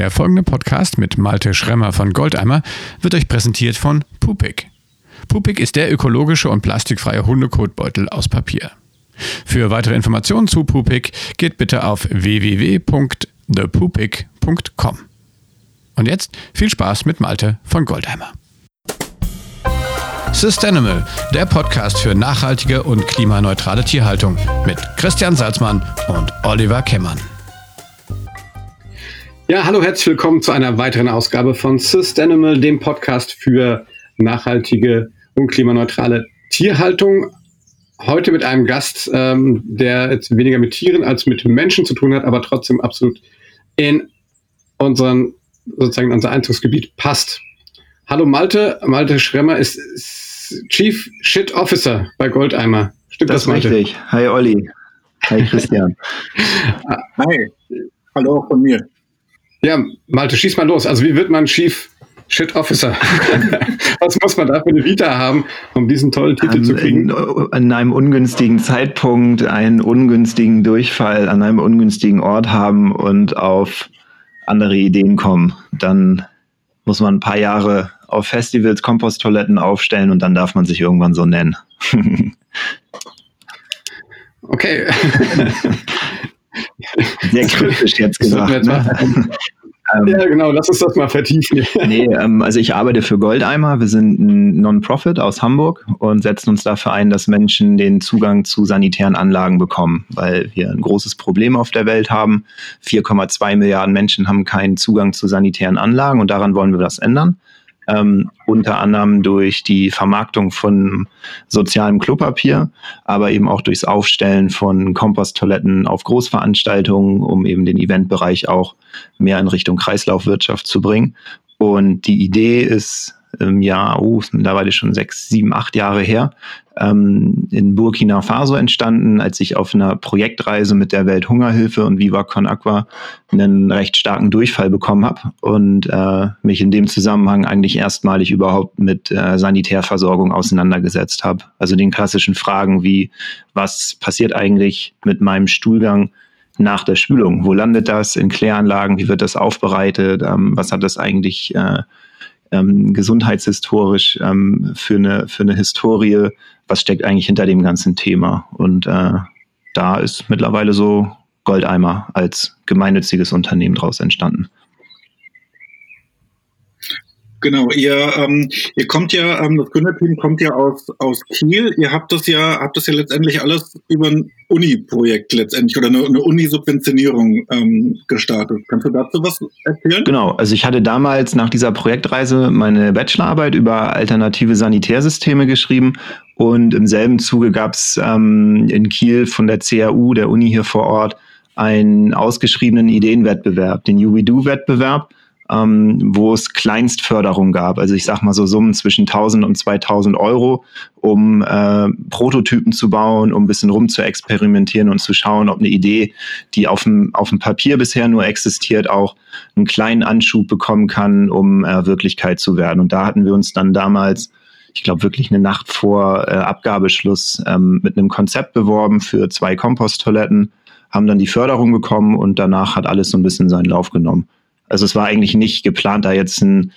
Der folgende Podcast mit Malte Schremmer von Goldeimer wird euch präsentiert von Pupik. Pupik ist der ökologische und plastikfreie Hundekotbeutel aus Papier. Für weitere Informationen zu Pupik geht bitte auf www.thepupik.com. Und jetzt viel Spaß mit Malte von Goldeimer. Sustainable, der Podcast für nachhaltige und klimaneutrale Tierhaltung mit Christian Salzmann und Oliver Kemmern. Ja, hallo, herzlich willkommen zu einer weiteren Ausgabe von Sustainable, dem Podcast für nachhaltige und klimaneutrale Tierhaltung. Heute mit einem Gast, ähm, der jetzt weniger mit Tieren als mit Menschen zu tun hat, aber trotzdem absolut in unseren, sozusagen unser Einzugsgebiet passt. Hallo Malte, Malte Schremmer ist Chief Shit Officer bei Goldeimer. Stimmt das, das Malte? richtig. Hi Olli. Hi Christian. Hi. Hallo von mir. Ja, Malte, schieß mal los. Also wie wird man Chief Shit Officer? Was muss man da für eine Vita haben, um diesen tollen Titel an, zu kriegen? An einem ungünstigen Zeitpunkt einen ungünstigen Durchfall an einem ungünstigen Ort haben und auf andere Ideen kommen. Dann muss man ein paar Jahre auf Festivals Komposttoiletten aufstellen und dann darf man sich irgendwann so nennen. okay. Sehr kritisch jetzt gesagt. Ne? Ähm, ja, genau, lass uns das mal vertiefen. nee, ähm, also ich arbeite für Goldeimer. Wir sind ein Non-Profit aus Hamburg und setzen uns dafür ein, dass Menschen den Zugang zu sanitären Anlagen bekommen, weil wir ein großes Problem auf der Welt haben. 4,2 Milliarden Menschen haben keinen Zugang zu sanitären Anlagen und daran wollen wir was ändern ähm, unter anderem durch die Vermarktung von sozialem Klopapier, aber eben auch durchs Aufstellen von Komposttoiletten auf Großveranstaltungen, um eben den Eventbereich auch mehr in Richtung Kreislaufwirtschaft zu bringen. Und die Idee ist im Jahr, oh, ist mittlerweile schon sechs, sieben, acht Jahre her, ähm, in Burkina Faso entstanden, als ich auf einer Projektreise mit der Welthungerhilfe und Viva Con Aqua einen recht starken Durchfall bekommen habe und äh, mich in dem Zusammenhang eigentlich erstmalig überhaupt mit äh, Sanitärversorgung auseinandergesetzt habe. Also den klassischen Fragen wie, was passiert eigentlich mit meinem Stuhlgang nach der Spülung? Wo landet das in Kläranlagen? Wie wird das aufbereitet? Ähm, was hat das eigentlich äh, ähm, gesundheitshistorisch ähm, für, eine, für eine Historie, was steckt eigentlich hinter dem ganzen Thema. Und äh, da ist mittlerweile so Goldeimer als gemeinnütziges Unternehmen daraus entstanden. Genau, ihr, ähm, ihr kommt ja, ähm, das Gründerteam kommt ja aus, aus Kiel. Ihr habt das ja, habt das ja letztendlich alles über ein Uni-Projekt letztendlich oder eine, eine Uni-Subventionierung ähm, gestartet. Kannst du dazu was erzählen? Genau, also ich hatte damals nach dieser Projektreise meine Bachelorarbeit über alternative Sanitärsysteme geschrieben und im selben Zuge gab es ähm, in Kiel von der CAU, der Uni hier vor Ort, einen ausgeschriebenen Ideenwettbewerb, den UWeDo-Wettbewerb ähm, wo es Kleinstförderung gab. Also ich sag mal so Summen zwischen 1000 und 2000 Euro, um äh, Prototypen zu bauen, um ein bisschen rum zu experimentieren und zu schauen, ob eine Idee, die auf dem, auf dem Papier bisher nur existiert, auch einen kleinen Anschub bekommen kann, um äh, Wirklichkeit zu werden. Und da hatten wir uns dann damals ich glaube, wirklich eine Nacht vor äh, Abgabeschluss ähm, mit einem Konzept beworben für zwei Komposttoiletten, haben dann die Förderung bekommen und danach hat alles so ein bisschen seinen Lauf genommen. Also es war eigentlich nicht geplant, da jetzt ein,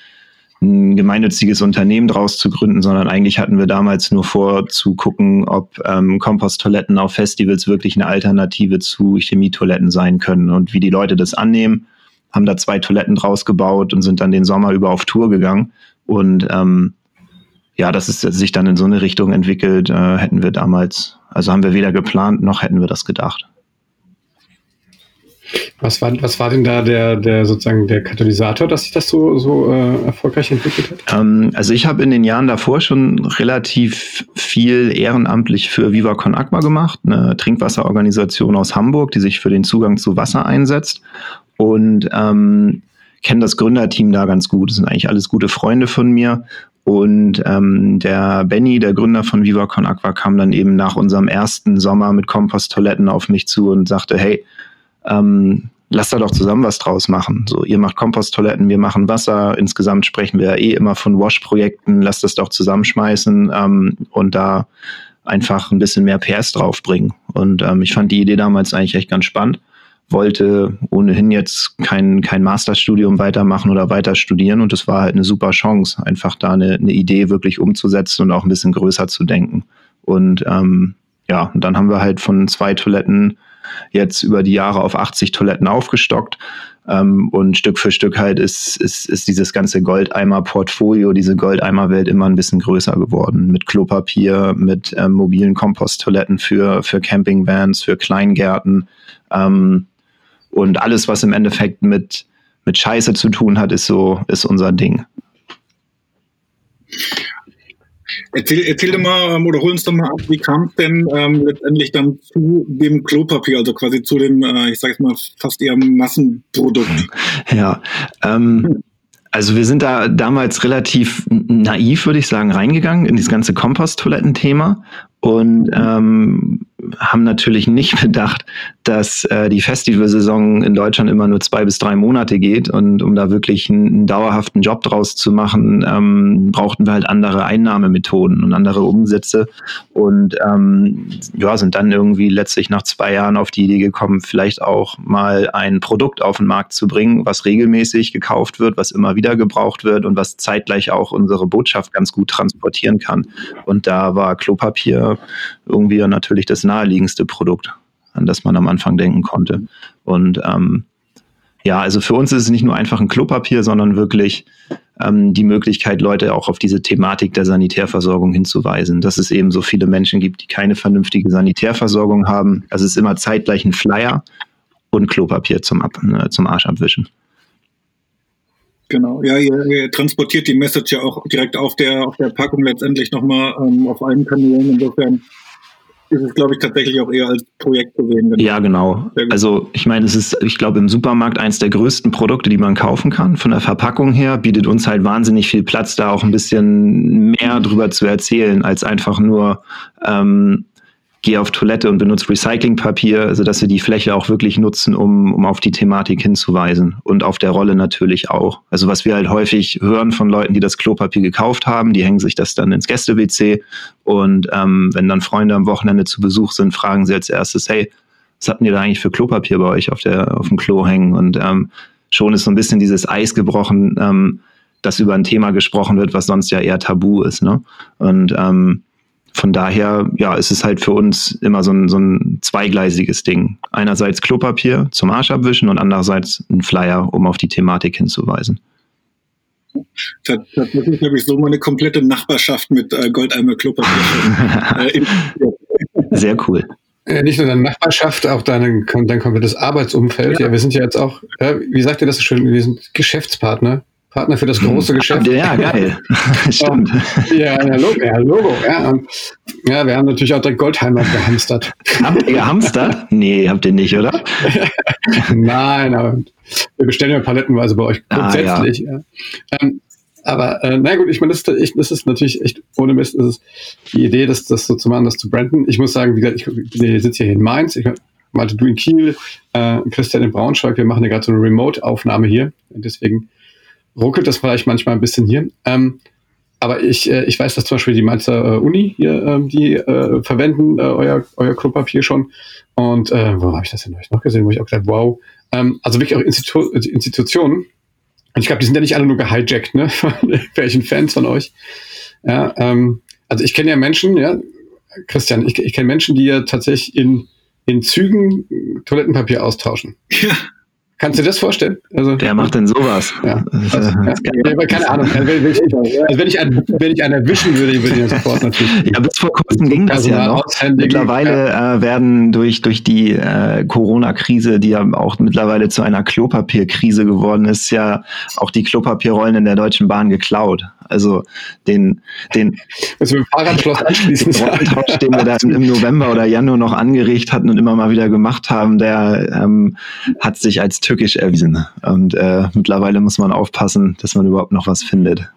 ein gemeinnütziges Unternehmen draus zu gründen, sondern eigentlich hatten wir damals nur vor zu gucken, ob ähm, Komposttoiletten auf Festivals wirklich eine Alternative zu Chemietoiletten sein können und wie die Leute das annehmen. Haben da zwei Toiletten draus gebaut und sind dann den Sommer über auf Tour gegangen. Und ähm, ja, dass es sich dann in so eine Richtung entwickelt, äh, hätten wir damals, also haben wir weder geplant noch hätten wir das gedacht. Was war, was war denn da der, der sozusagen der Katalysator, dass sich das so, so äh, erfolgreich entwickelt hat? Ähm, also ich habe in den Jahren davor schon relativ viel ehrenamtlich für Viva Con Aqua gemacht, eine Trinkwasserorganisation aus Hamburg, die sich für den Zugang zu Wasser einsetzt. Und ähm, kenne das Gründerteam da ganz gut. Das sind eigentlich alles gute Freunde von mir. Und ähm, der Benny, der Gründer von Viva Con Aqua, kam dann eben nach unserem ersten Sommer mit Komposttoiletten auf mich zu und sagte, hey, ähm, lass da doch zusammen was draus machen. So, ihr macht Komposttoiletten, wir machen Wasser. Insgesamt sprechen wir ja eh immer von Wash-Projekten. Lasst das doch zusammenschmeißen ähm, und da einfach ein bisschen mehr PS draufbringen. Und ähm, ich fand die Idee damals eigentlich echt ganz spannend. wollte ohnehin jetzt kein, kein Masterstudium weitermachen oder weiter studieren und es war halt eine super Chance, einfach da eine, eine Idee wirklich umzusetzen und auch ein bisschen größer zu denken. Und ähm, ja, und dann haben wir halt von zwei Toiletten jetzt über die Jahre auf 80 Toiletten aufgestockt. Ähm, und Stück für Stück halt ist, ist, ist dieses ganze Goldeimer-Portfolio, diese Goldeimer-Welt immer ein bisschen größer geworden. Mit Klopapier, mit ähm, mobilen Komposttoiletten für, für Campingvans, für Kleingärten. Ähm, und alles, was im Endeffekt mit, mit Scheiße zu tun hat, ist so, ist unser Ding. Erzähl, erzähl doch mal ähm, oder hol uns doch mal ab, wie kam es denn ähm, letztendlich dann zu dem Klopapier, also quasi zu dem, äh, ich sage mal, fast eher Massenprodukt? Ja, ähm, also wir sind da damals relativ naiv, würde ich sagen, reingegangen in dieses ganze Komposttoilettenthema und ähm, haben natürlich nicht bedacht, dass äh, die Festivalsaison in Deutschland immer nur zwei bis drei Monate geht und um da wirklich einen, einen dauerhaften Job draus zu machen, ähm, brauchten wir halt andere Einnahmemethoden und andere Umsätze und ähm, ja, sind dann irgendwie letztlich nach zwei Jahren auf die Idee gekommen, vielleicht auch mal ein Produkt auf den Markt zu bringen, was regelmäßig gekauft wird, was immer wieder gebraucht wird und was zeitgleich auch unsere Botschaft ganz gut transportieren kann. Und da war Klopapier irgendwie natürlich das naheliegendste Produkt, an das man am Anfang denken konnte. Und ähm, ja, also für uns ist es nicht nur einfach ein Klopapier, sondern wirklich ähm, die Möglichkeit, Leute auch auf diese Thematik der Sanitärversorgung hinzuweisen, dass es eben so viele Menschen gibt, die keine vernünftige Sanitärversorgung haben. Also es ist immer zeitgleich ein Flyer und Klopapier zum, Ab äh, zum Arsch abwischen. Genau, ja, ihr, ihr, transportiert die Message ja auch direkt auf der, auf der Packung letztendlich nochmal ähm, auf allen Kanälen. Insofern ist es, glaube ich, tatsächlich auch eher als Projekt zu sehen. Ja, genau. Also ich meine, es ist, ich glaube, im Supermarkt eins der größten Produkte, die man kaufen kann. Von der Verpackung her bietet uns halt wahnsinnig viel Platz, da auch ein bisschen mehr drüber zu erzählen, als einfach nur ähm, gehe auf Toilette und benutze Recyclingpapier, sodass wir die Fläche auch wirklich nutzen, um, um auf die Thematik hinzuweisen und auf der Rolle natürlich auch. Also was wir halt häufig hören von Leuten, die das Klopapier gekauft haben, die hängen sich das dann ins Gäste-WC und ähm, wenn dann Freunde am Wochenende zu Besuch sind, fragen sie als erstes, hey, was habt ihr da eigentlich für Klopapier bei euch auf, der, auf dem Klo hängen? Und ähm, schon ist so ein bisschen dieses Eis gebrochen, ähm, dass über ein Thema gesprochen wird, was sonst ja eher tabu ist. Ne? Und ähm, von daher, ja, ist es halt für uns immer so ein, so ein zweigleisiges Ding. Einerseits Klopapier zum Arsch abwischen und andererseits ein Flyer, um auf die Thematik hinzuweisen. Tatsächlich habe ich so meine komplette Nachbarschaft mit äh, Goldeimer Klopapier. äh, Sehr cool. Ja, nicht nur deine Nachbarschaft, auch deine, dein komplettes Arbeitsumfeld. Ja. ja, wir sind ja jetzt auch, wie sagt ihr das so schön, wir sind Geschäftspartner Partner für das große Geschäft. Ja, geil. Stimmt. Ja, ja, Logo. Ja, Logo ja. Ja, wir haben natürlich auch der Goldheimer gehamstert. Habt ihr gehamstert? Nee, habt ihr nicht, oder? Nein, aber wir bestellen ja palettenweise bei euch grundsätzlich. Ah, ja. Ähm, aber äh, na gut, ich meine, das, ist, das ist natürlich echt ohne Mist, ist es die Idee, das, das so zu machen, das zu branden. Ich muss sagen, wie gesagt, ich, ich sitze hier in Mainz, ich Malte, du in Kiel, äh, Christian in Braunschweig, wir machen ja gerade so eine Remote-Aufnahme hier. Deswegen ruckelt das vielleicht manchmal ein bisschen hier. Ähm, aber ich, äh, ich weiß, dass zum Beispiel die Mainzer äh, Uni hier, äh, die äh, verwenden äh, euer, euer Klopapier schon. Und äh, wo habe ich das denn noch gesehen, wo ich auch gesagt wow. Ähm, also wirklich auch Institu Institutionen. Und ich glaube, die sind ja nicht alle nur gehijackt, ne? Von welchen Fans von euch. Ja, ähm, also ich kenne ja Menschen, ja, Christian, ich, ich kenne Menschen, die ja tatsächlich in, in Zügen Toilettenpapier austauschen. Ja. Kannst du dir das vorstellen? Also, Wer macht denn sowas? Ja. Also, ja, keine Ahnung. Also, wenn, ich, also wenn, ich einen, wenn ich einen erwischen würde, würde ich ihn sofort natürlich. Ja, bis vor kurzem ging das ja noch. Mittlerweile äh, werden durch, durch die äh, Corona-Krise, die ja auch mittlerweile zu einer Klopapierkrise geworden ist, ja auch die Klopapierrollen in der Deutschen Bahn geklaut. Also den, den, also mit dem Fahrradschloss anschließen. Den den wir da im November oder Januar noch angeregt hatten und immer mal wieder gemacht haben, der ähm, hat sich als tückisch erwiesen. Und äh, mittlerweile muss man aufpassen, dass man überhaupt noch was findet.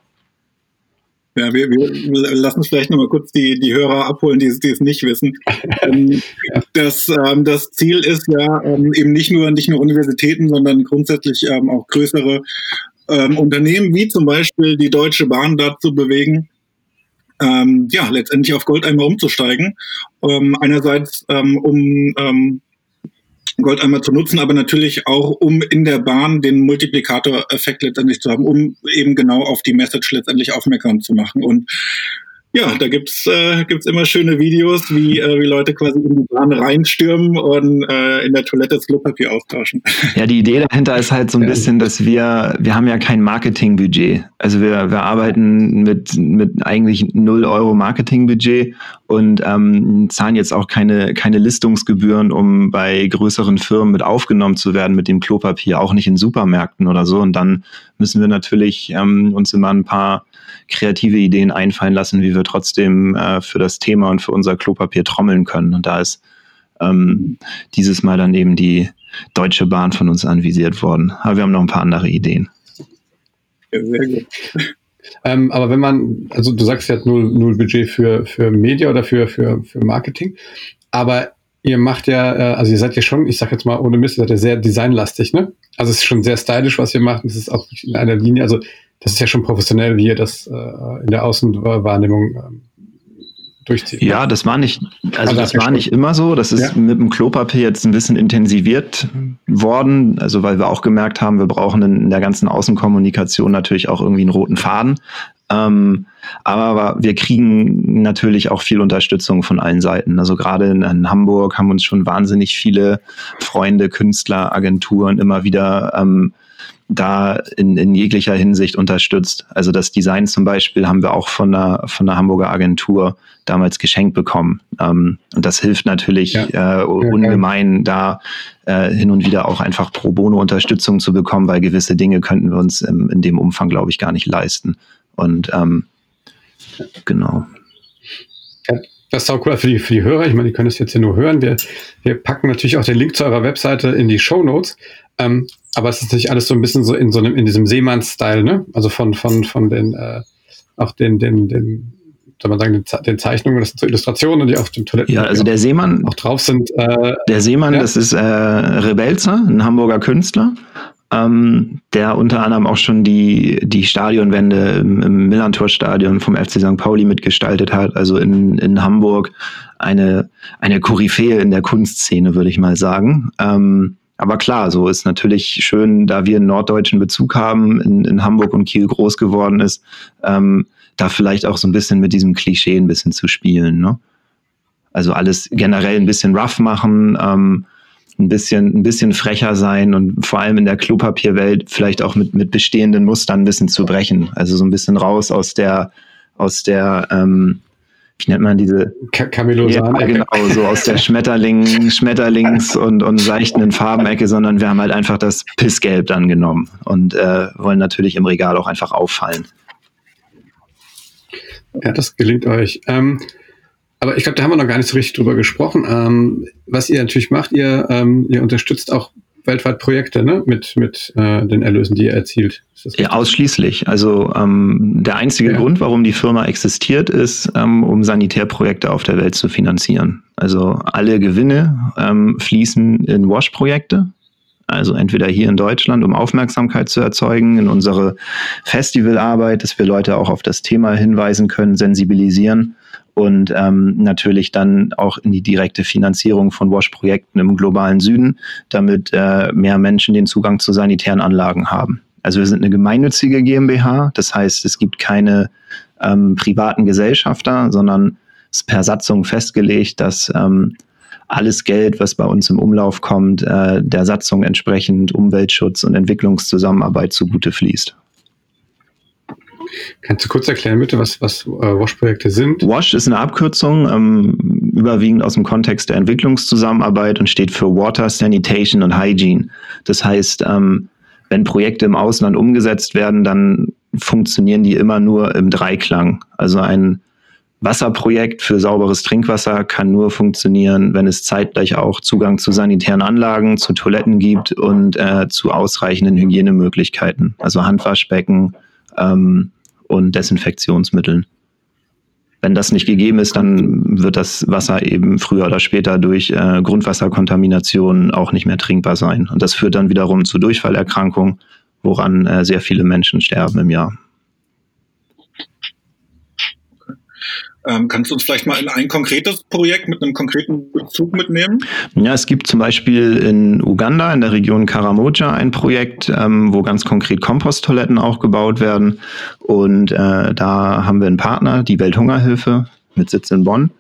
Ja, wir, wir lassen vielleicht noch mal kurz die, die Hörer abholen, die, die es nicht wissen. Ähm, das, ähm, das Ziel ist ja ähm, eben nicht nur, nicht nur Universitäten, sondern grundsätzlich auch größere ähm, Unternehmen wie zum Beispiel die Deutsche Bahn dazu bewegen, ähm, ja, letztendlich auf Goldeimer umzusteigen. Ähm, einerseits, ähm, um ähm, Goldeimer zu nutzen, aber natürlich auch, um in der Bahn den Multiplikator-Effekt letztendlich zu haben, um eben genau auf die Message letztendlich aufmerksam zu machen. Und ja, da gibt's äh, gibt's immer schöne Videos, wie, äh, wie Leute quasi in die Bahn reinstürmen und äh, in der Toilette das Klopapier austauschen. Ja, die Idee dahinter ist halt so ein bisschen, dass wir, wir haben ja kein Marketingbudget. Also wir, wir arbeiten mit, mit eigentlich null Euro Marketingbudget und ähm, zahlen jetzt auch keine, keine Listungsgebühren, um bei größeren Firmen mit aufgenommen zu werden mit dem Klopapier, auch nicht in Supermärkten oder so. Und dann müssen wir natürlich ähm, uns immer ein paar kreative Ideen einfallen lassen, wie wir trotzdem äh, für das Thema und für unser Klopapier trommeln können. Und da ist ähm, dieses Mal dann eben die Deutsche Bahn von uns anvisiert worden. Aber wir haben noch ein paar andere Ideen. Ja, sehr gut. Ähm, aber wenn man, also du sagst, ihr habt null, null Budget für, für Media oder für, für, für Marketing, aber ihr macht ja, äh, also ihr seid ja schon, ich sag jetzt mal ohne Mist, ihr seid ja sehr designlastig, ne? Also es ist schon sehr stylisch, was ihr macht. Es ist auch in einer Linie, also das ist ja schon professionell, wie ihr das äh, in der Außenwahrnehmung ähm, durchzieht. Ja, das war nicht, also, also das war nicht immer so. Das ist ja. mit dem Klopapier jetzt ein bisschen intensiviert worden, also weil wir auch gemerkt haben, wir brauchen in der ganzen Außenkommunikation natürlich auch irgendwie einen roten Faden. Ähm, aber wir kriegen natürlich auch viel Unterstützung von allen Seiten. Also gerade in, in Hamburg haben uns schon wahnsinnig viele Freunde, Künstler, Agenturen immer wieder ähm, da in, in jeglicher Hinsicht unterstützt. Also das Design zum Beispiel haben wir auch von der, von der Hamburger Agentur damals geschenkt bekommen. Ähm, und das hilft natürlich ja. äh, ungemein, da äh, hin und wieder auch einfach pro bono Unterstützung zu bekommen, weil gewisse Dinge könnten wir uns im, in dem Umfang, glaube ich, gar nicht leisten. Und ähm, genau. Ja, das ist auch cool für die, für die Hörer. Ich meine, die können es jetzt hier nur hören. Wir, wir packen natürlich auch den Link zu eurer Webseite in die Show Notes. Ähm, aber es ist natürlich alles so ein bisschen so in so einem, in diesem Seemanns-Style, ne? Also von, von, von den, äh, auch den, den, den, soll man sagen, den, den Zeichnungen, das sind so Illustrationen, die auf dem Toiletten ja, also der Seemann auch drauf sind. Äh, der Seemann, ja? das ist äh, Rebelzer, ein Hamburger Künstler, ähm, der unter anderem auch schon die, die Stadionwände im, im Millantor-Stadion vom FC St. Pauli mitgestaltet hat, also in, in Hamburg eine, eine Koryphäe in der Kunstszene, würde ich mal sagen. Ähm, aber klar, so ist natürlich schön, da wir einen norddeutschen Bezug haben, in, in Hamburg und Kiel groß geworden ist, ähm, da vielleicht auch so ein bisschen mit diesem Klischee ein bisschen zu spielen. Ne? Also alles generell ein bisschen rough machen, ähm, ein bisschen, ein bisschen frecher sein und vor allem in der Klopapierwelt vielleicht auch mit, mit bestehenden Mustern ein bisschen zu brechen. Also so ein bisschen raus aus der, aus der, ähm, wie nennt man diese Camelosan ja, genau, so aus der Schmetterling, Schmetterlings- und, und seichtenden Farbenecke, sondern wir haben halt einfach das Pissgelb dann genommen und äh, wollen natürlich im Regal auch einfach auffallen. Ja, das gelingt euch. Ähm, aber ich glaube, da haben wir noch gar nicht so richtig drüber gesprochen. Ähm, was ihr natürlich macht, ihr, ähm, ihr unterstützt auch weltweit Projekte ne? mit, mit äh, den Erlösen, die ihr erzielt. Ja, ausschließlich. Also ähm, der einzige ja. Grund, warum die Firma existiert, ist, ähm, um Sanitärprojekte auf der Welt zu finanzieren. Also alle Gewinne ähm, fließen in Wash-Projekte. Also entweder hier in Deutschland, um Aufmerksamkeit zu erzeugen, in unsere Festivalarbeit, dass wir Leute auch auf das Thema hinweisen können, sensibilisieren und ähm, natürlich dann auch in die direkte Finanzierung von WASH-Projekten im globalen Süden, damit äh, mehr Menschen den Zugang zu sanitären Anlagen haben. Also wir sind eine gemeinnützige GmbH, das heißt, es gibt keine ähm, privaten Gesellschafter, sondern es ist per Satzung festgelegt, dass ähm, alles Geld, was bei uns im Umlauf kommt, äh, der Satzung entsprechend Umweltschutz und Entwicklungszusammenarbeit zugute fließt. Kannst du kurz erklären, bitte, was, was äh, WASH-Projekte sind? WASH ist eine Abkürzung, ähm, überwiegend aus dem Kontext der Entwicklungszusammenarbeit und steht für Water, Sanitation und Hygiene. Das heißt, ähm, wenn Projekte im Ausland umgesetzt werden, dann funktionieren die immer nur im Dreiklang. Also ein Wasserprojekt für sauberes Trinkwasser kann nur funktionieren, wenn es zeitgleich auch Zugang zu sanitären Anlagen, zu Toiletten gibt und äh, zu ausreichenden Hygienemöglichkeiten, also Handwaschbecken, ähm, und Desinfektionsmitteln. Wenn das nicht gegeben ist, dann wird das Wasser eben früher oder später durch äh, Grundwasserkontamination auch nicht mehr trinkbar sein. Und das führt dann wiederum zu Durchfallerkrankungen, woran äh, sehr viele Menschen sterben im Jahr. Ähm, kannst du uns vielleicht mal in ein konkretes Projekt mit einem konkreten Bezug mitnehmen? Ja, es gibt zum Beispiel in Uganda, in der Region Karamoja, ein Projekt, ähm, wo ganz konkret Komposttoiletten auch gebaut werden. Und äh, da haben wir einen Partner, die Welthungerhilfe mit Sitz in Bonn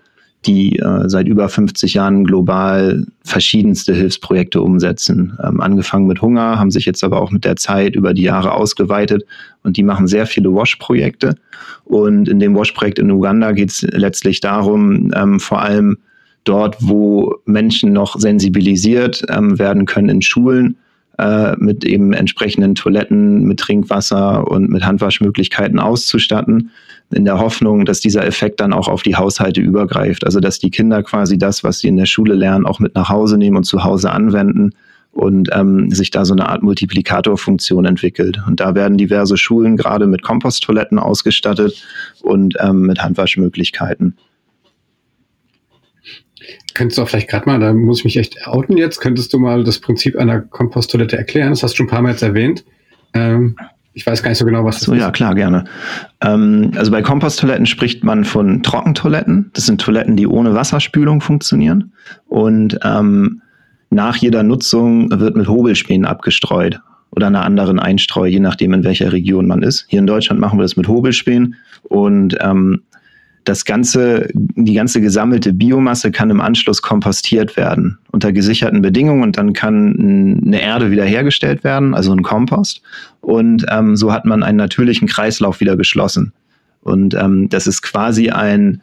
die äh, seit über 50 Jahren global verschiedenste Hilfsprojekte umsetzen. Ähm, angefangen mit Hunger, haben sich jetzt aber auch mit der Zeit über die Jahre ausgeweitet und die machen sehr viele WASH-Projekte. Und in dem WASH-Projekt in Uganda geht es letztlich darum, ähm, vor allem dort, wo Menschen noch sensibilisiert ähm, werden können in Schulen, äh, mit eben entsprechenden Toiletten, mit Trinkwasser und mit Handwaschmöglichkeiten auszustatten, in der Hoffnung, dass dieser Effekt dann auch auf die Haushalte übergreift. Also dass die Kinder quasi das, was sie in der Schule lernen, auch mit nach Hause nehmen und zu Hause anwenden und ähm, sich da so eine Art Multiplikatorfunktion entwickelt. Und da werden diverse Schulen gerade mit Komposttoiletten ausgestattet und ähm, mit Handwaschmöglichkeiten. Könntest du auch vielleicht gerade mal, da muss ich mich echt outen jetzt, könntest du mal das Prinzip einer Komposttoilette erklären? Das hast du schon ein paar Mal jetzt erwähnt. Ähm, ich weiß gar nicht so genau, was das so, ist. Ja, klar, gerne. Ähm, also bei Komposttoiletten spricht man von Trockentoiletten. Das sind Toiletten, die ohne Wasserspülung funktionieren. Und ähm, nach jeder Nutzung wird mit Hobelspänen abgestreut oder einer anderen Einstreu, je nachdem, in welcher Region man ist. Hier in Deutschland machen wir das mit Hobelspänen. Und ähm, das ganze, die ganze gesammelte Biomasse kann im Anschluss kompostiert werden unter gesicherten Bedingungen und dann kann eine Erde wiederhergestellt werden, also ein Kompost. Und ähm, so hat man einen natürlichen Kreislauf wieder geschlossen. Und ähm, das ist quasi ein,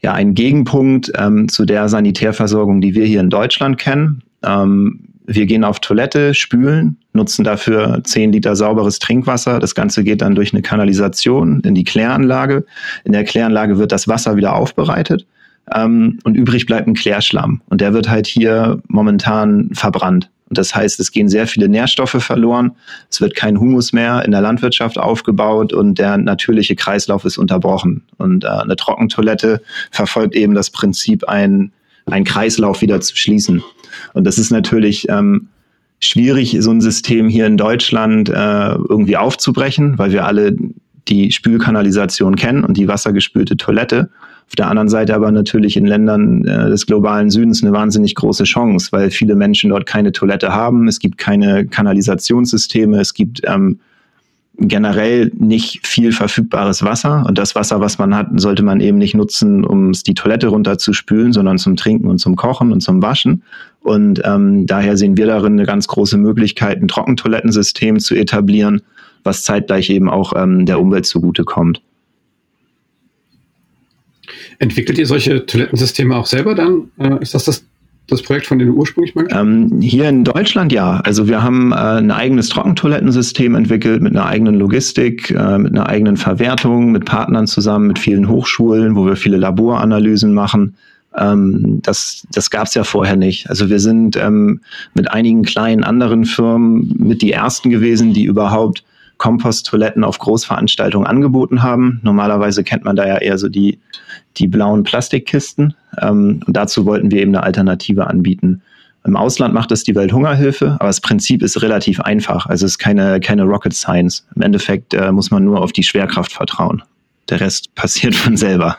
ja, ein Gegenpunkt ähm, zu der Sanitärversorgung, die wir hier in Deutschland kennen. Ähm, wir gehen auf Toilette, spülen, nutzen dafür 10 Liter sauberes Trinkwasser. Das Ganze geht dann durch eine Kanalisation in die Kläranlage. In der Kläranlage wird das Wasser wieder aufbereitet ähm, und übrig bleibt ein Klärschlamm. Und der wird halt hier momentan verbrannt. Und das heißt, es gehen sehr viele Nährstoffe verloren. Es wird kein Humus mehr in der Landwirtschaft aufgebaut und der natürliche Kreislauf ist unterbrochen. Und äh, eine Trockentoilette verfolgt eben das Prinzip, ein, ein Kreislauf wieder zu schließen. Und das ist natürlich ähm, schwierig, so ein System hier in Deutschland äh, irgendwie aufzubrechen, weil wir alle die Spülkanalisation kennen und die wassergespülte Toilette. Auf der anderen Seite aber natürlich in Ländern äh, des globalen Südens eine wahnsinnig große Chance, weil viele Menschen dort keine Toilette haben, es gibt keine Kanalisationssysteme, es gibt ähm, generell nicht viel verfügbares Wasser. Und das Wasser, was man hat, sollte man eben nicht nutzen, um die Toilette runterzuspülen, sondern zum Trinken und zum Kochen und zum Waschen. Und ähm, daher sehen wir darin eine ganz große Möglichkeit, ein Trockentoilettensystem zu etablieren, was zeitgleich eben auch ähm, der Umwelt zugutekommt. Entwickelt ihr solche Toilettensysteme auch selber dann? Äh, ist das das das Projekt, von dem du ursprünglich mal ähm, Hier in Deutschland ja. Also wir haben äh, ein eigenes Trockentoilettensystem entwickelt mit einer eigenen Logistik, äh, mit einer eigenen Verwertung, mit Partnern zusammen, mit vielen Hochschulen, wo wir viele Laboranalysen machen. Ähm, das das gab es ja vorher nicht. Also wir sind ähm, mit einigen kleinen anderen Firmen mit die ersten gewesen, die überhaupt Komposttoiletten auf Großveranstaltungen angeboten haben. Normalerweise kennt man da ja eher so die, die blauen Plastikkisten. Ähm, und dazu wollten wir eben eine Alternative anbieten. Im Ausland macht es die Welthungerhilfe, aber das Prinzip ist relativ einfach. Also es ist keine, keine Rocket Science. Im Endeffekt äh, muss man nur auf die Schwerkraft vertrauen. Der Rest passiert von selber.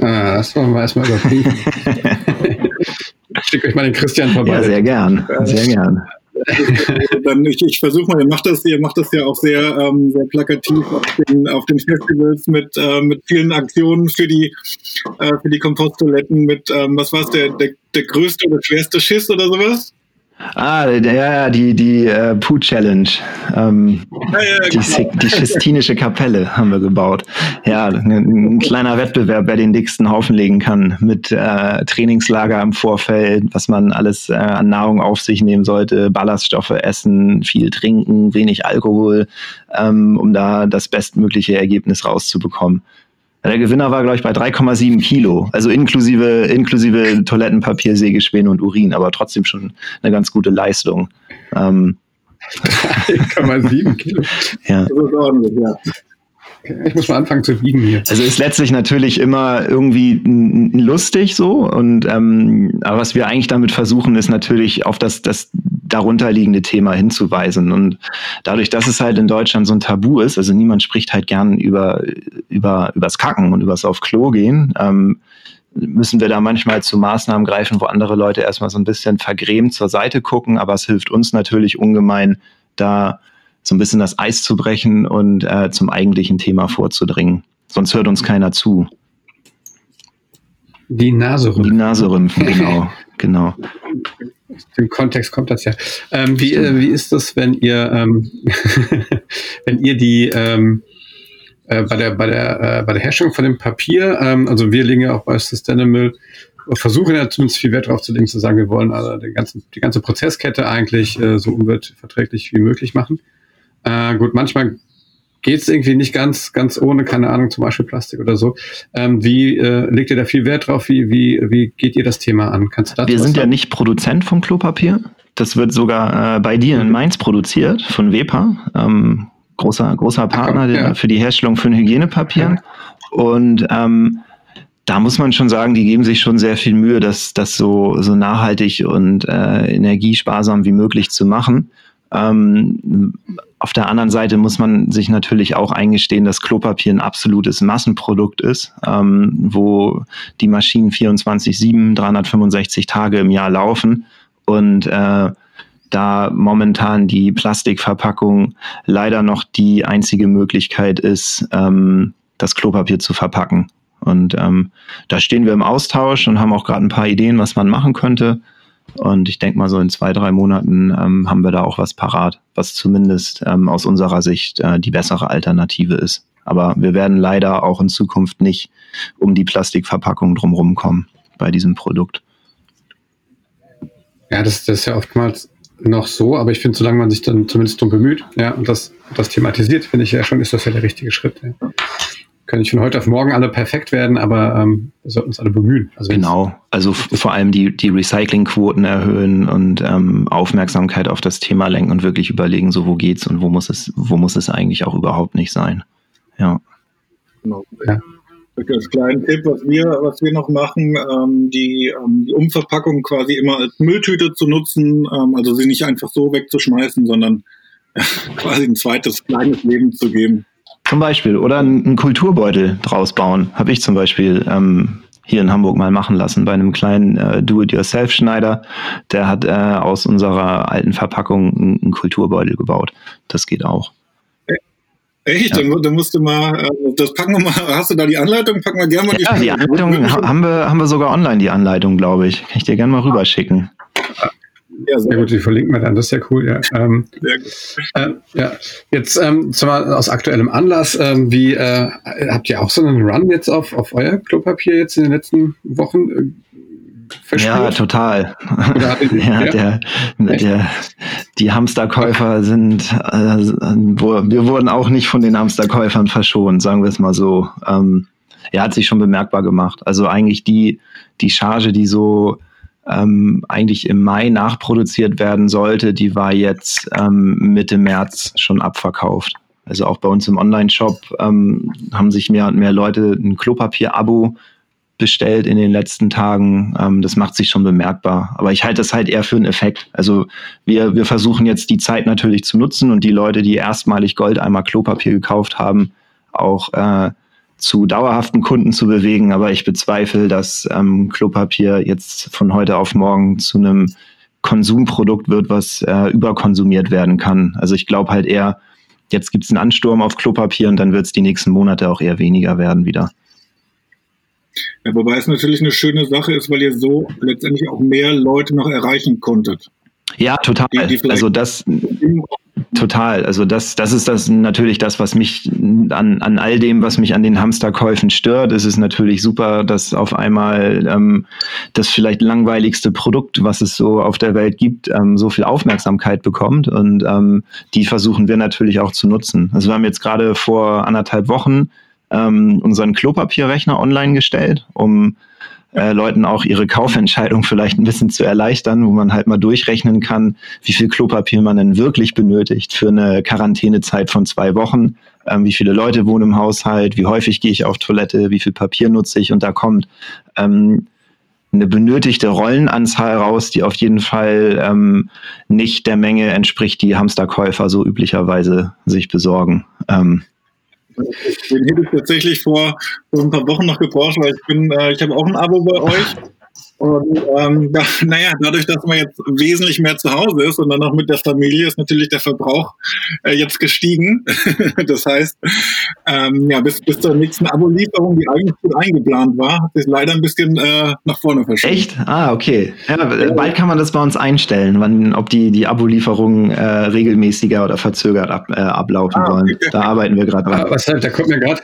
Ah, das wollen wir erstmal überprüfen. Schickt euch mal den Christian vorbei. Ja, sehr gern. Sehr gern. dann ich, ich versuche mal, ihr macht das, ihr macht das ja auch sehr, ähm, sehr plakativ auf den, auf den Festivals mit, äh, mit vielen Aktionen für die, äh, für die Komposttoiletten mit, ähm, was war es, der, der, der größte oder schwerste Schiss oder sowas? Ah, ja, die, die äh, Poo Challenge. Ähm, ja, ja, die, genau. die Schistinische Kapelle haben wir gebaut. Ja, ein, ein, kleiner Wettbewerb, wer den dicksten Haufen legen kann. Mit äh, Trainingslager im Vorfeld, was man alles äh, an Nahrung auf sich nehmen sollte, Ballaststoffe essen, viel trinken, wenig Alkohol, ähm, um da das bestmögliche Ergebnis rauszubekommen. Der Gewinner war, glaube ich, bei 3,7 Kilo, also inklusive, inklusive Toilettenpapier, Sägespäne und Urin, aber trotzdem schon eine ganz gute Leistung. Ähm, 3,7 Kilo. Ja. Das ist ordentlich, ja. Ich muss mal anfangen zu wiegen hier. Also ist letztlich natürlich immer irgendwie lustig so und ähm, aber was wir eigentlich damit versuchen, ist natürlich auf das, das darunterliegende Thema hinzuweisen. Und dadurch, dass es halt in Deutschland so ein Tabu ist, also niemand spricht halt gern über, über übers Kacken und übers auf Klo gehen, ähm, müssen wir da manchmal zu Maßnahmen greifen, wo andere Leute erstmal so ein bisschen vergrämt zur Seite gucken, aber es hilft uns natürlich ungemein, da so ein bisschen das Eis zu brechen und äh, zum eigentlichen Thema vorzudringen. Sonst hört uns keiner zu. Die Nase rümpfen. Die Nase rümpfen, genau. genau. Im Kontext kommt das ja. Ähm, wie, äh, wie ist das, wenn ihr, ähm, wenn ihr die ähm, äh, bei, der, bei, der, äh, bei der Herstellung von dem Papier, ähm, also wir legen ja auch bei Sustainable, versuchen ja zumindest viel Wert darauf zu legen, zu sagen, wir wollen also den ganzen, die ganze Prozesskette eigentlich äh, so umweltverträglich wie möglich machen. Äh, gut, manchmal geht es irgendwie nicht ganz, ganz ohne, keine Ahnung, zum Beispiel Plastik oder so. Ähm, wie äh, legt ihr da viel Wert drauf? Wie, wie, wie geht ihr das Thema an? Kannst du dazu Wir sind ja nicht Produzent von Klopapier. Das wird sogar äh, bei dir in Mainz produziert von Wepa, ähm, großer, großer Partner Ach, ja. für die Herstellung von Hygienepapieren. Und ähm, da muss man schon sagen, die geben sich schon sehr viel Mühe, das, das so, so nachhaltig und äh, energiesparsam wie möglich zu machen. Ähm, auf der anderen Seite muss man sich natürlich auch eingestehen, dass Klopapier ein absolutes Massenprodukt ist, ähm, wo die Maschinen 24-7, 365 Tage im Jahr laufen und äh, da momentan die Plastikverpackung leider noch die einzige Möglichkeit ist, ähm, das Klopapier zu verpacken. Und ähm, da stehen wir im Austausch und haben auch gerade ein paar Ideen, was man machen könnte. Und ich denke mal, so in zwei, drei Monaten ähm, haben wir da auch was parat, was zumindest ähm, aus unserer Sicht äh, die bessere Alternative ist. Aber wir werden leider auch in Zukunft nicht um die Plastikverpackung drumherum kommen bei diesem Produkt. Ja, das, das ist ja oftmals noch so, aber ich finde, solange man sich dann zumindest darum bemüht, ja, und das, das thematisiert, finde ich ja schon, ist das ja der richtige Schritt. Ja können nicht von heute auf morgen alle perfekt werden, aber ähm, wir sollten uns alle bemühen. Also genau, also vor allem die, die Recyclingquoten erhöhen und ähm, Aufmerksamkeit auf das Thema lenken und wirklich überlegen, so wo geht's und wo muss es, wo muss es eigentlich auch überhaupt nicht sein. Ja. Genau. Ja. Als kleinen Tipp, was wir, was wir noch machen, ähm, die, ähm, die Umverpackung quasi immer als Mülltüte zu nutzen, ähm, also sie nicht einfach so wegzuschmeißen, sondern quasi ein zweites kleines Leben zu geben. Zum Beispiel. Oder einen Kulturbeutel draus bauen. Habe ich zum Beispiel ähm, hier in Hamburg mal machen lassen bei einem kleinen äh, Do-it-yourself-Schneider. Der hat äh, aus unserer alten Verpackung einen Kulturbeutel gebaut. Das geht auch. Echt? Ja. Dann, dann musst du mal, äh, das packen wir mal, hast du da die Anleitung? Packen wir gerne mal die Ja, die Anleitung haben wir, haben wir sogar online, die Anleitung, glaube ich. Kann ich dir gerne mal rüberschicken. Ja, sehr gut, die verlinken wir dann, das ist ja cool, ja. Ähm, sehr gut. Äh, ja. Jetzt ähm, zwar aus aktuellem Anlass, ähm, wie äh, habt ihr auch so einen Run jetzt auf, auf euer Klopapier jetzt in den letzten Wochen? Äh, ja, total. ja, der, der, die Hamsterkäufer sind, äh, wir wurden auch nicht von den Hamsterkäufern verschont, sagen wir es mal so. Ähm, er hat sich schon bemerkbar gemacht. Also eigentlich die, die Charge, die so ähm, eigentlich im Mai nachproduziert werden sollte, die war jetzt ähm, Mitte März schon abverkauft. Also auch bei uns im Online-Shop ähm, haben sich mehr und mehr Leute ein Klopapier-Abo bestellt in den letzten Tagen. Ähm, das macht sich schon bemerkbar. Aber ich halte das halt eher für einen Effekt. Also wir, wir versuchen jetzt die Zeit natürlich zu nutzen und die Leute, die erstmalig Goldeimer Klopapier gekauft haben, auch äh, zu dauerhaften Kunden zu bewegen, aber ich bezweifle, dass ähm, Klopapier jetzt von heute auf morgen zu einem Konsumprodukt wird, was äh, überkonsumiert werden kann. Also ich glaube halt eher, jetzt gibt es einen Ansturm auf Klopapier und dann wird es die nächsten Monate auch eher weniger werden wieder. Ja, wobei es natürlich eine schöne Sache ist, weil ihr so letztendlich auch mehr Leute noch erreichen konntet. Ja, total. Die, die also das total. Also das, das ist das natürlich das, was mich an, an all dem, was mich an den Hamsterkäufen stört. Es ist natürlich super, dass auf einmal ähm, das vielleicht langweiligste Produkt, was es so auf der Welt gibt, ähm, so viel Aufmerksamkeit bekommt. Und ähm, die versuchen wir natürlich auch zu nutzen. Also wir haben jetzt gerade vor anderthalb Wochen ähm, unseren Klopapierrechner online gestellt, um äh, Leuten auch ihre Kaufentscheidung vielleicht ein bisschen zu erleichtern, wo man halt mal durchrechnen kann, wie viel Klopapier man denn wirklich benötigt für eine Quarantänezeit von zwei Wochen, ähm, wie viele Leute wohnen im Haushalt, wie häufig gehe ich auf Toilette, wie viel Papier nutze ich? Und da kommt ähm, eine benötigte Rollenanzahl raus, die auf jeden Fall ähm, nicht der Menge entspricht, die Hamsterkäufer so üblicherweise sich besorgen. Ähm, den hätte ich tatsächlich vor, vor ein paar Wochen noch gebraucht, weil ich bin, äh, ich habe auch ein Abo bei euch und ähm, da, naja, dadurch, dass man jetzt wesentlich mehr zu Hause ist und dann auch mit der Familie, ist natürlich der Verbrauch äh, jetzt gestiegen. das heißt, ähm, ja, bis, bis zur nächsten Abo-Lieferung, die eigentlich gut eingeplant war, hat sich leider ein bisschen äh, nach vorne verschoben. Echt? Ah, okay. Ja, bald kann man das bei uns einstellen, wann, ob die, die Abo-Lieferungen äh, regelmäßiger oder verzögert ab, äh, ablaufen ah, sollen. Da arbeiten wir gerade dran. Was, da kommt mir gerade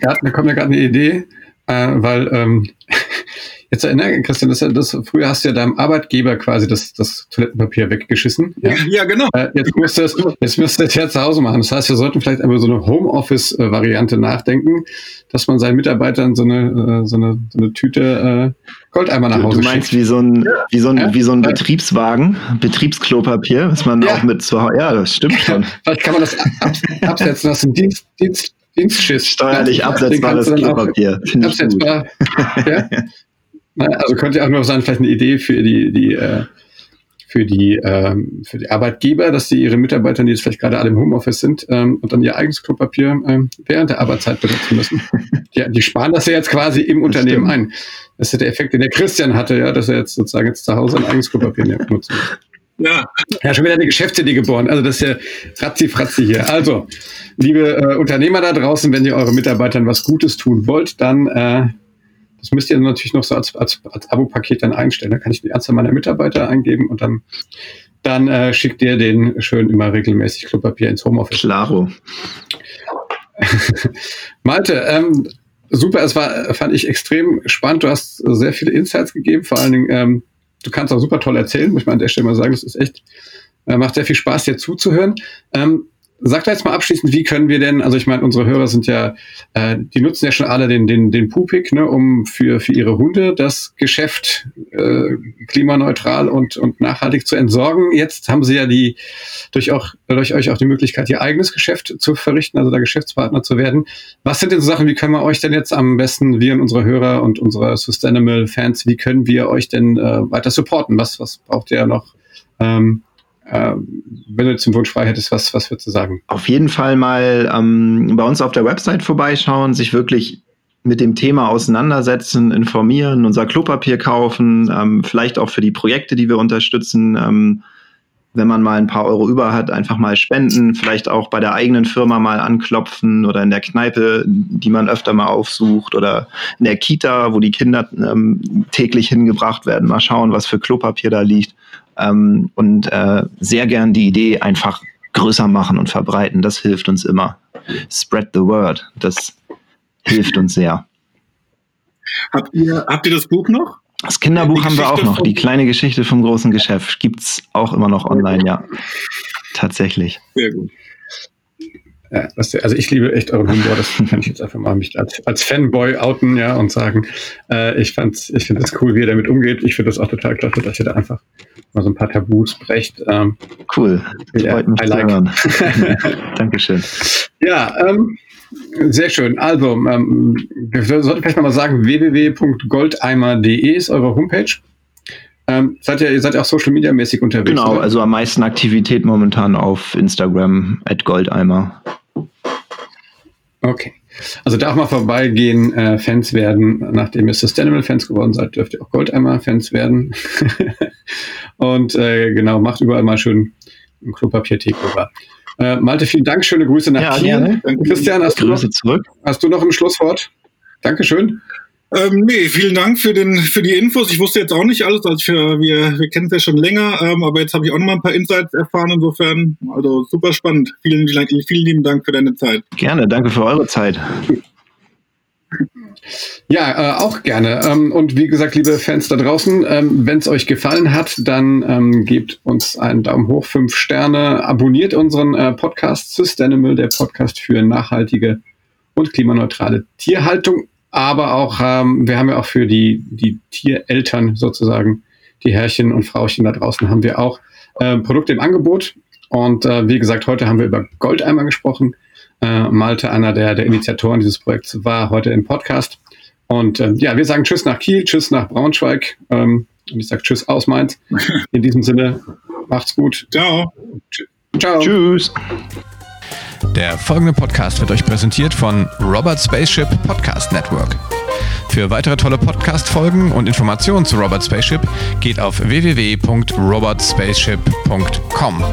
da kommt mir gerade eine Idee, äh, weil ähm, Jetzt erinnere, Christian, das, das, früher hast du ja deinem Arbeitgeber quasi das, das Toilettenpapier weggeschissen. Ja, ja genau. Äh, jetzt musst du das, jetzt müsst du das ja zu Hause machen. Das heißt, wir sollten vielleicht über so eine Homeoffice-Variante nachdenken, dass man seinen Mitarbeitern so eine, äh, so eine, so eine Tüte äh, Goldeimer nach Hause schickt. Du meinst schickt. wie so ein, wie so ein, ja? wie so ein Betriebswagen, Betriebsklopapier, was man ja. auch mit zu Hause, ja, das stimmt schon. Vielleicht kann man das ab, absetzen, das ist ein Dienst, Dienst, Dienstschiss. Steuerlich absetzbares Klopapier. Absetzbar. ja? Also könnte ja auch nur sein, vielleicht eine Idee für die, die äh, für die, ähm, für die Arbeitgeber, dass sie ihre Mitarbeiter, die jetzt vielleicht gerade alle im Homeoffice sind, ähm, und dann ihr eigenes Klopapier ähm, während der Arbeitszeit benutzen müssen. die, die sparen das ja jetzt quasi im das Unternehmen stimmt. ein. Das ist ja der Effekt, den der Christian hatte, ja, dass er jetzt sozusagen jetzt zu Hause ein eigenes Klopapier muss. Ja. ja, schon wieder eine Geschäftsidee geboren. Also das ist ja ratzi-fratzi hier. Also, liebe äh, Unternehmer da draußen, wenn ihr eure Mitarbeitern was Gutes tun wollt, dann äh, das müsst ihr natürlich noch so als, als, als Abo-Paket dann einstellen. Da kann ich die Anzahl meiner Mitarbeiter eingeben und dann, dann äh, schickt ihr den schön immer regelmäßig Klopapier ins Homeoffice. Klaro. Malte, ähm, super, es war, fand ich extrem spannend. Du hast sehr viele Insights gegeben, vor allen Dingen, ähm, du kannst auch super toll erzählen, muss ich mal an der Stelle mal sagen. Das ist echt, äh, macht sehr viel Spaß, dir zuzuhören. Ähm, Sag da jetzt mal abschließend, wie können wir denn, also ich meine, unsere Hörer sind ja, äh, die nutzen ja schon alle den, den, den Pupik, ne, um für, für ihre Hunde das Geschäft äh, klimaneutral und, und nachhaltig zu entsorgen. Jetzt haben sie ja die durch, auch, durch euch auch die Möglichkeit, ihr eigenes Geschäft zu verrichten, also da Geschäftspartner zu werden. Was sind denn so Sachen, wie können wir euch denn jetzt am besten, wir und unsere Hörer und unsere Sustainable Fans, wie können wir euch denn äh, weiter supporten? Was, was braucht ihr noch? Ähm, äh, wenn du zum Wunsch frei hättest, was, was würdest du sagen? Auf jeden Fall mal ähm, bei uns auf der Website vorbeischauen, sich wirklich mit dem Thema auseinandersetzen, informieren, unser Klopapier kaufen, ähm, vielleicht auch für die Projekte, die wir unterstützen. Ähm, wenn man mal ein paar Euro über hat, einfach mal spenden, vielleicht auch bei der eigenen Firma mal anklopfen oder in der Kneipe, die man öfter mal aufsucht oder in der Kita, wo die Kinder ähm, täglich hingebracht werden, mal schauen, was für Klopapier da liegt ähm, und äh, sehr gern die Idee einfach größer machen und verbreiten. Das hilft uns immer. Spread the word. Das hilft uns sehr. Habt ihr, habt ihr das Buch noch? Das Kinderbuch haben wir auch noch. Die kleine Geschichte vom großen Geschäft gibt es auch immer noch online, ja. Tatsächlich. Sehr gut. Ja, das, also ich liebe echt euren Humor, das kann ich jetzt einfach mal mich als, als Fanboy outen, ja, und sagen, äh, ich fand's, ich finde das cool, wie ihr damit umgeht. Ich finde das auch total klasse, dass ihr da einfach mal so ein paar Tabus brecht. Ähm, cool. Ja, Freut mich I like. hören. Dankeschön. Ja, ähm, sehr schön. Also, ähm, wir sollten vielleicht mal sagen, www.goldeimer.de ist eure Homepage. Ähm, seid ihr, ihr seid ja auch Social Media mäßig unterwegs. Genau, oder? also am meisten Aktivität momentan auf Instagram at Goldeimer. Okay. Also darf mal vorbeigehen, äh, Fans werden. Nachdem ihr Sustainable Fans geworden seid, dürft ihr auch Goldeimer Fans werden. und äh, genau, macht überall mal schön ein Klopapier-Takeover. Äh, Malte, vielen Dank, schöne Grüße nach ja, Kiel. Gerne. Christian, hast Grüße du, noch, zurück. hast du noch ein Schlusswort? Dankeschön. Ähm, nee, vielen Dank für, den, für die Infos. Ich wusste jetzt auch nicht alles, also wir, wir, wir kennen es ja schon länger, ähm, aber jetzt habe ich auch noch mal ein paar Insights erfahren. Insofern, also super spannend. Vielen, vielen lieben Dank für deine Zeit. Gerne, danke für eure Zeit. Ja, äh, auch gerne. Ähm, und wie gesagt, liebe Fans da draußen, ähm, wenn es euch gefallen hat, dann ähm, gebt uns einen Daumen hoch, fünf Sterne, abonniert unseren äh, Podcast Systanimal, der Podcast für nachhaltige und klimaneutrale Tierhaltung aber auch, ähm, wir haben ja auch für die, die Tiereltern sozusagen, die Herrchen und Frauchen da draußen, haben wir auch äh, Produkte im Angebot. Und äh, wie gesagt, heute haben wir über Goldeimer gesprochen. Äh, Malte, einer der, der Initiatoren dieses Projekts, war heute im Podcast. Und ähm, ja, wir sagen Tschüss nach Kiel, Tschüss nach Braunschweig. Ähm, und ich sage Tschüss aus Mainz. In diesem Sinne, macht's gut. Ciao. Ciao. Tschüss. Der folgende Podcast wird euch präsentiert von Robert Spaceship Podcast Network. Für weitere tolle Podcast-Folgen und Informationen zu Robert Spaceship geht auf www.robotspaceship.com.